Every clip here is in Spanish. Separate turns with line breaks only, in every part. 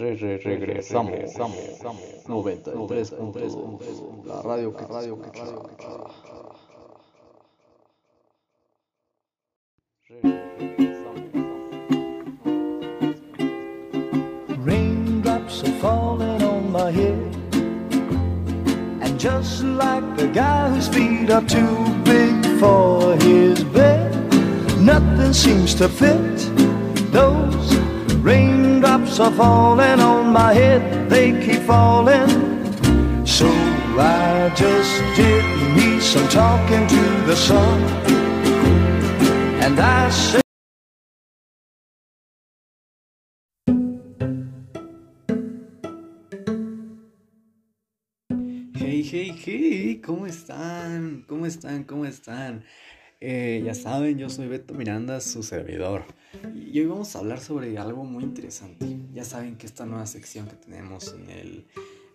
Re, re, regresamos, regresamos, 93.2, la radio que radio que
Raindrops are falling on my head. And just like the guy whose feet are too big for his bed Nothing seems to fit those raindrops are falling on my head They keep falling So I just did me some talking to the sun And I said
Hey, hey, hey, ¿cómo están? ¿Cómo están? ¿Cómo están? Eh, ya saben, yo soy Beto Miranda, su servidor. Y hoy vamos a hablar sobre algo muy interesante. Ya saben que esta nueva sección que tenemos en el.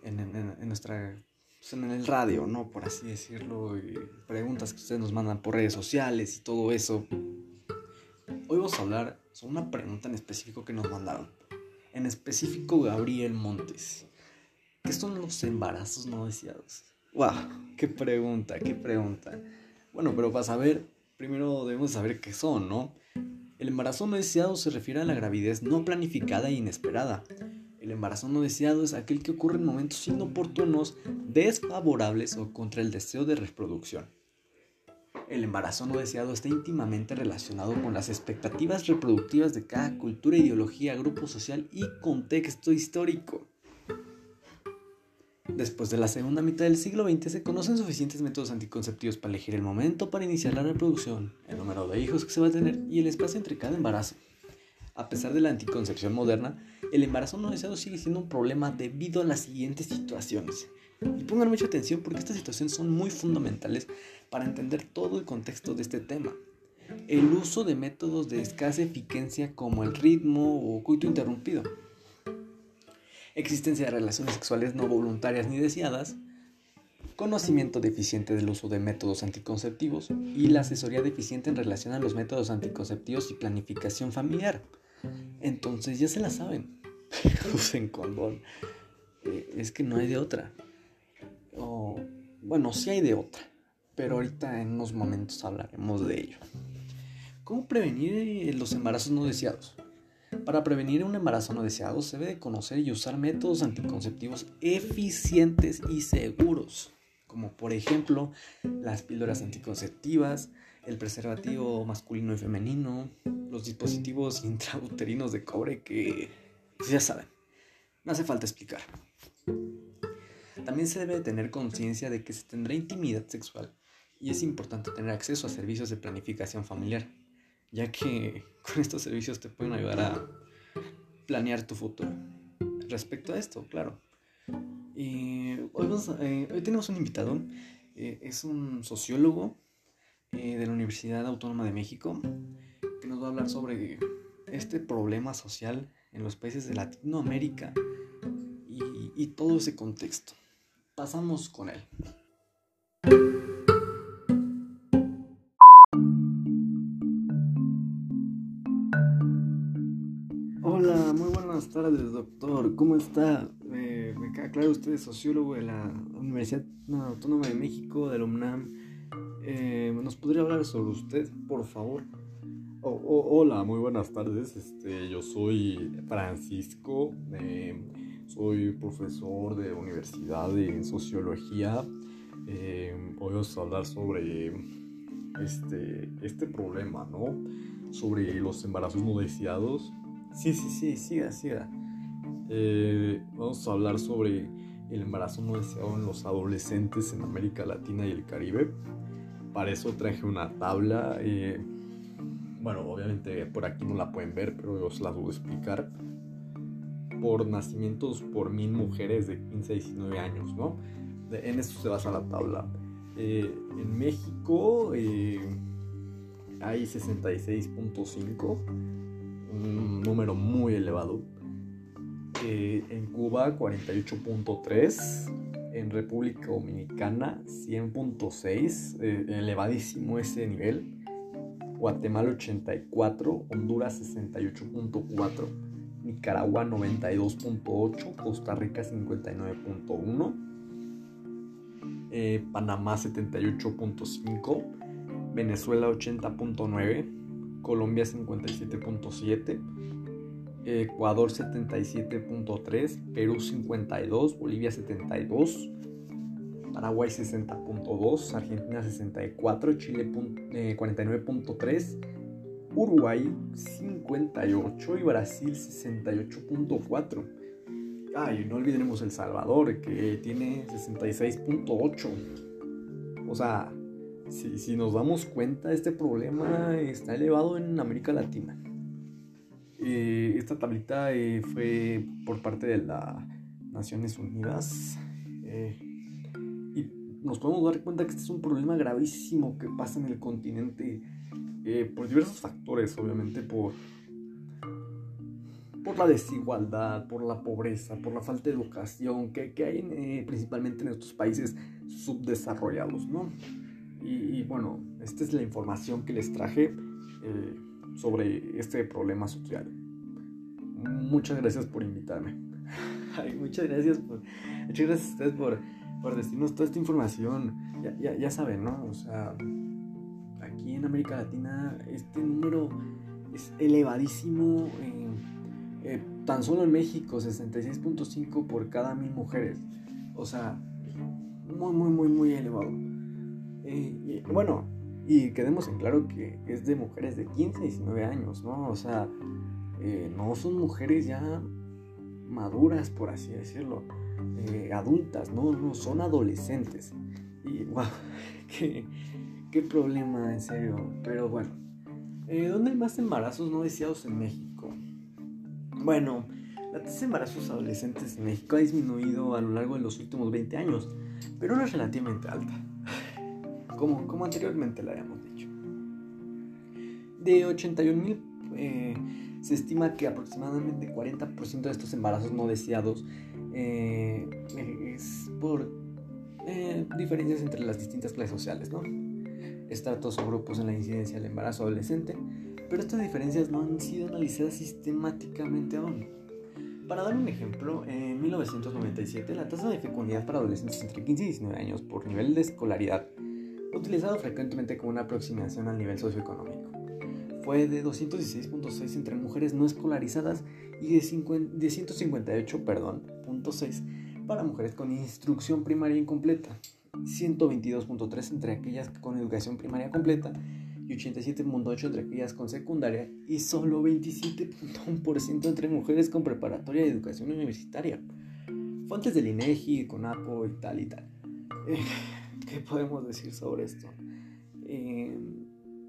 en, en- en nuestra. pues, en el radio, ¿no? Por así decirlo. y preguntas que ustedes nos mandan por redes sociales y todo eso. Hoy vamos a hablar sobre una pregunta en específico que nos mandaron. En específico, Gabriel Montes. ¿Qué son los embarazos no deseados? ¡Wow! ¡Qué pregunta! ¡Qué pregunta! Bueno, pero para saber, primero debemos saber qué son, ¿no? El embarazo no deseado se refiere a la gravidez no planificada e inesperada. El embarazo no deseado es aquel que ocurre en momentos inoportunos, desfavorables o contra el deseo de reproducción. El embarazo no deseado está íntimamente relacionado con las expectativas reproductivas de cada cultura, ideología, grupo social y contexto histórico. Después de la segunda mitad del siglo XX se conocen suficientes métodos anticonceptivos para elegir el momento para iniciar la reproducción, el número de hijos que se va a tener y el espacio entre cada embarazo. A pesar de la anticoncepción moderna, el embarazo no deseado sigue siendo un problema debido a las siguientes situaciones. Y pongan mucha atención porque estas situaciones son muy fundamentales para entender todo el contexto de este tema. El uso de métodos de escasa eficacia como el ritmo o coito interrumpido existencia de relaciones sexuales no voluntarias ni deseadas, conocimiento deficiente del uso de métodos anticonceptivos y la asesoría deficiente en relación a los métodos anticonceptivos y planificación familiar. Entonces ya se la saben, usen condón. Eh, es que no hay de otra. O, bueno, sí hay de otra, pero ahorita en unos momentos hablaremos de ello. ¿Cómo prevenir eh, los embarazos no deseados? Para prevenir un embarazo no deseado se debe de conocer y usar métodos anticonceptivos eficientes y seguros, como por ejemplo las píldoras anticonceptivas, el preservativo masculino y femenino, los dispositivos intrauterinos de cobre que pues ya saben, no hace falta explicar. También se debe de tener conciencia de que se tendrá intimidad sexual y es importante tener acceso a servicios de planificación familiar ya que con estos servicios te pueden ayudar a planear tu futuro. Respecto a esto, claro. Eh, hoy tenemos un invitado, eh, es un sociólogo eh, de la Universidad Autónoma de México, que nos va a hablar sobre este problema social en los países de Latinoamérica y todo ese contexto. Pasamos con él. ¿Cómo está? Eh, me queda claro, usted es sociólogo de la Universidad Autónoma de México, de la UNAM. Eh, ¿Nos podría hablar sobre usted, por favor?
Oh, oh, hola, muy buenas tardes. Este, yo soy Francisco, eh, soy profesor de universidad de sociología. Eh, hoy vamos a hablar sobre este, este problema, ¿no? Sobre los embarazos no deseados.
Sí, sí, sí, siga, siga.
Eh, vamos a hablar sobre el embarazo no deseado en los adolescentes en América Latina y el Caribe. Para eso traje una tabla. eh, bueno, obviamente por aquí no la pueden ver, pero os la voy a explicar. Por nacimientos por mil mujeres de 15 a 19 años, ¿no? En esto se basa la tabla. Eh, en México hay 66.5, un número muy elevado. Eh, en Cuba 48.3, en República Dominicana 100.6, eh, elevadísimo ese nivel. Guatemala 84, Honduras 68.4
Nicaragua 92.8, Costa Rica 59.1, eh, Panamá 78.5, Venezuela 80.9, Colombia 57.7, Ecuador 77.3, Perú 52, Bolivia 72, Paraguay 60.2, Argentina 64, Chile 49.3, Uruguay 58 y Brasil 68.4. Ay, no olvidemos El Salvador que tiene 66.8. O sea, si, si, nos damos cuenta, este problema está elevado en América Latina. Eh, esta tablita eh, fue por parte de las Naciones Unidas. Eh, y nos podemos dar cuenta que este es un problema gravísimo que pasa en el continente por diversos factores, obviamente por, por la desigualdad, por la pobreza, por la falta de educación que, hay principalmente en estos países subdesarrollados, ¿no? Y, bueno, esta es la información que les traje sobre este problema social. Muchas gracias por invitarme. muchas gracias por, muchas gracias a ustedes por, por decirnos toda esta información. Ya, ya, ya saben, ¿no? O sea, aquí en América Latina este número es elevadísimo. Eh, tan solo en México, 66.5 por cada mil mujeres. O sea, muy, muy, muy, muy elevado. Eh, bueno, y quedemos en claro que es de mujeres de 15 19 años, ¿no? O sea, eh, no son mujeres ya maduras, por así decirlo, eh, adultas, ¿no? No, son adolescentes. Y, wow, qué, qué problema, en serio. Pero bueno, eh, ¿dónde hay más embarazos no deseados en México? Bueno, la tasa de embarazos adolescentes en México ha disminuido a lo largo de los últimos 20 años, pero no es relativamente alta como, anteriormente lo habíamos dicho. De 81 mil, eh, se estima que aproximadamente 40% de estos embarazos no deseados eh, es por eh, diferencias entre las distintas clases sociales, ¿no? Estratos o grupos en la incidencia del embarazo adolescente, pero estas diferencias no han sido analizadas sistemáticamente aún. Para dar un ejemplo, en 1997 la tasa de fecundidad para adolescentes entre 15 y 19 años por nivel de escolaridad utilizado frecuentemente como una aproximación al nivel socioeconómico. Fue de 216.6 entre mujeres no escolarizadas y de, 158.6 perdón, para mujeres con instrucción primaria incompleta, 122.3 entre aquellas con educación primaria completa y 87.8 entre aquellas con secundaria y solo 27.1% entre mujeres con preparatoria de educación universitaria. Fuentes del INEGI, CONAPO y tal y tal. Eh, ¿Qué podemos decir sobre esto? Eh,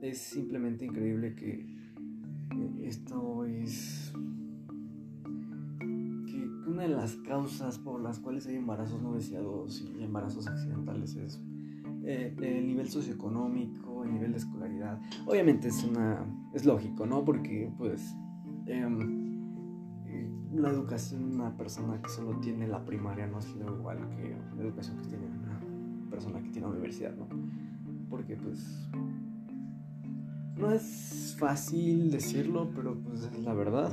es simplemente increíble que eh, esto es que una de las causas por las cuales hay embarazos no deseados y embarazos accidentales es eh, el nivel socioeconómico, el nivel de escolaridad. Obviamente es una es lógico, ¿no? Porque pues em, la educación de una persona que solo tiene la primaria no es igual que la educación que tiene persona que tiene universidad, ¿no? Porque pues no es fácil decirlo, pero pues es la verdad.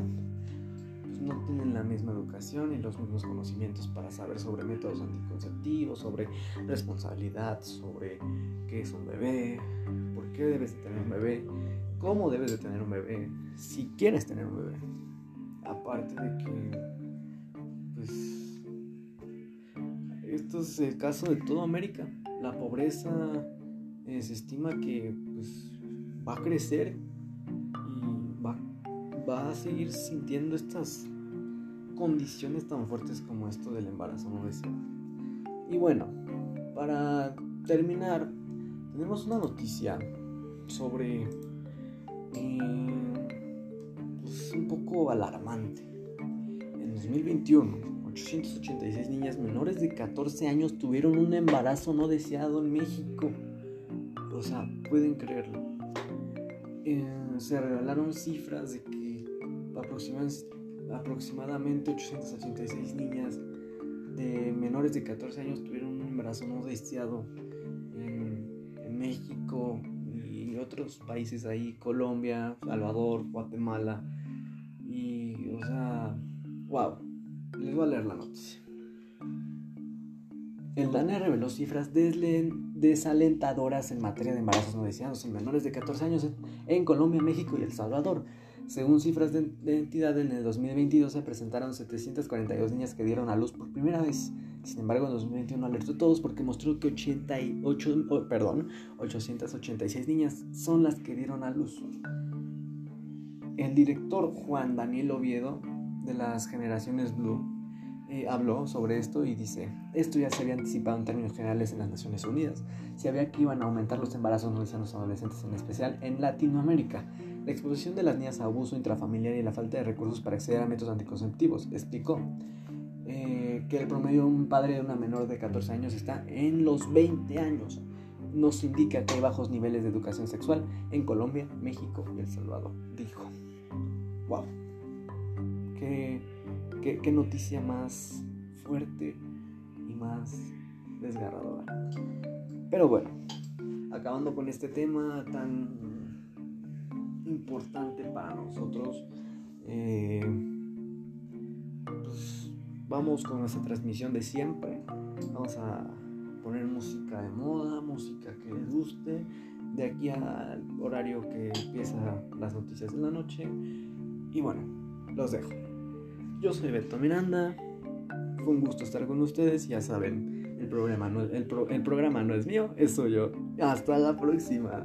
Pues no tienen la misma educación y los mismos conocimientos para saber sobre métodos anticonceptivos, sobre responsabilidad, sobre qué es un bebé, por qué debes de tener un bebé, cómo debes de tener un bebé, si quieres tener un bebé. Aparte de que, pues esto es el caso de toda América. La pobreza eh, se estima que pues, va a crecer y va, a seguir sintiendo estas condiciones tan fuertes como esto del embarazo no deseado. Y bueno, para terminar, tenemos una noticia sobre eh, pues, un poco alarmante. En 2021 886 niñas menores de 14 años tuvieron un embarazo no deseado en México. O sea, pueden creerlo. Eh, se revelaron cifras de que aproximadamente 886 niñas de menores de 14 años tuvieron un embarazo no deseado en, en México y otros países ahí, Colombia, Salvador, Guatemala Y, o sea, wow. A leer la noticia. El DANE reveló cifras desalentadoras en materia de embarazos no deseados en menores de 14 años en Colombia, México y El Salvador. Según cifras de, entidad, en el 2022 se presentaron 742 niñas que dieron a luz por primera vez. Sin embargo, en 2021 alertó a todos porque mostró que 88, perdón, 886 niñas son las que dieron a luz. El director Juan Daniel Oviedo de las generaciones Blue eh, habló sobre esto y dice, esto ya se había anticipado en términos generales en las Naciones Unidas. Se había que iban a aumentar los embarazos no deseados adolescentes, en especial en Latinoamérica. La exposición de las niñas a abuso intrafamiliar y la falta de recursos para acceder a métodos anticonceptivos, explicó. Eh, que el promedio de un padre de una menor de 14 años está en los 20 años. Nos indica que hay bajos niveles de educación sexual en Colombia, México y El Salvador, dijo. ¡Wow! Qué ¿Qué, noticia más fuerte y más desgarradora. Pero bueno, acabando con este tema tan importante para nosotros, eh, pues vamos con nuestra transmisión de siempre. Vamos a poner música de moda, música que les guste, de aquí al horario que empieza las noticias de la noche. Y bueno, los dejo. Yo soy Beto Miranda. Fue un gusto estar con ustedes. Ya saben, el programa no, el, el programa no es mío, es suyo. Hasta la próxima.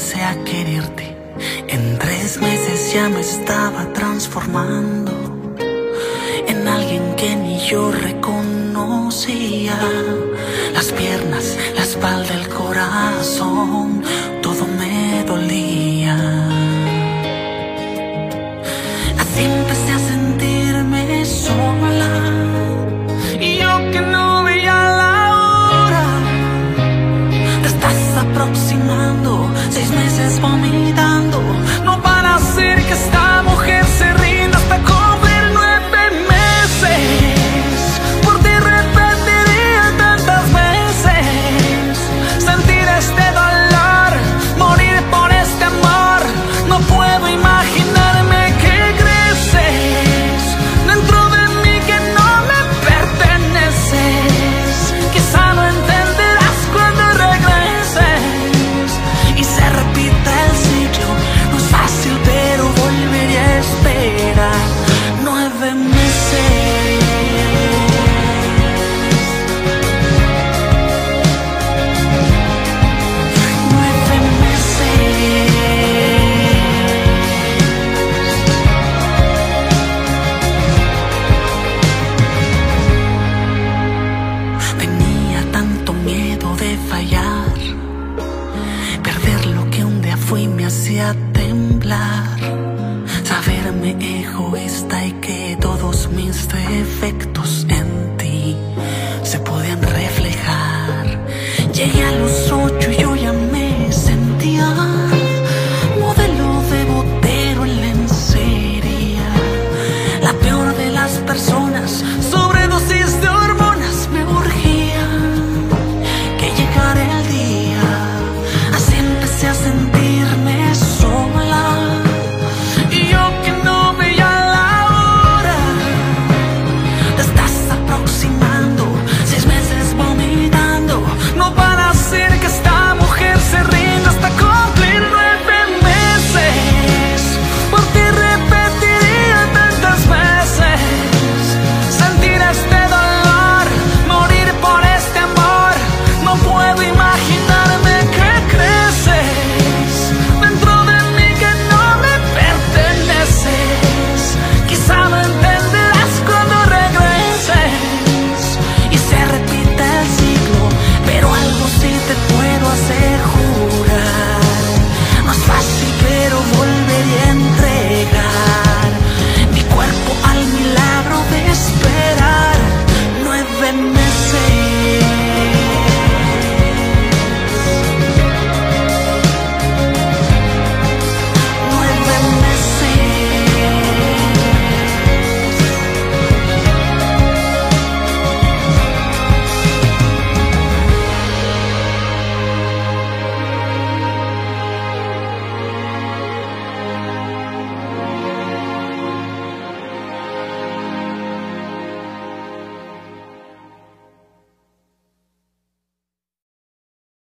comencé a quererte. En tres meses ya me estaba transformando en alguien que ni yo reconocía. Las piernas, la espalda, el corazón, todo me dolía. Así empecé a sentirme sola. Y yo que no veía la hora, te estás aproximando. for me. Egoísta y que todos mis defectos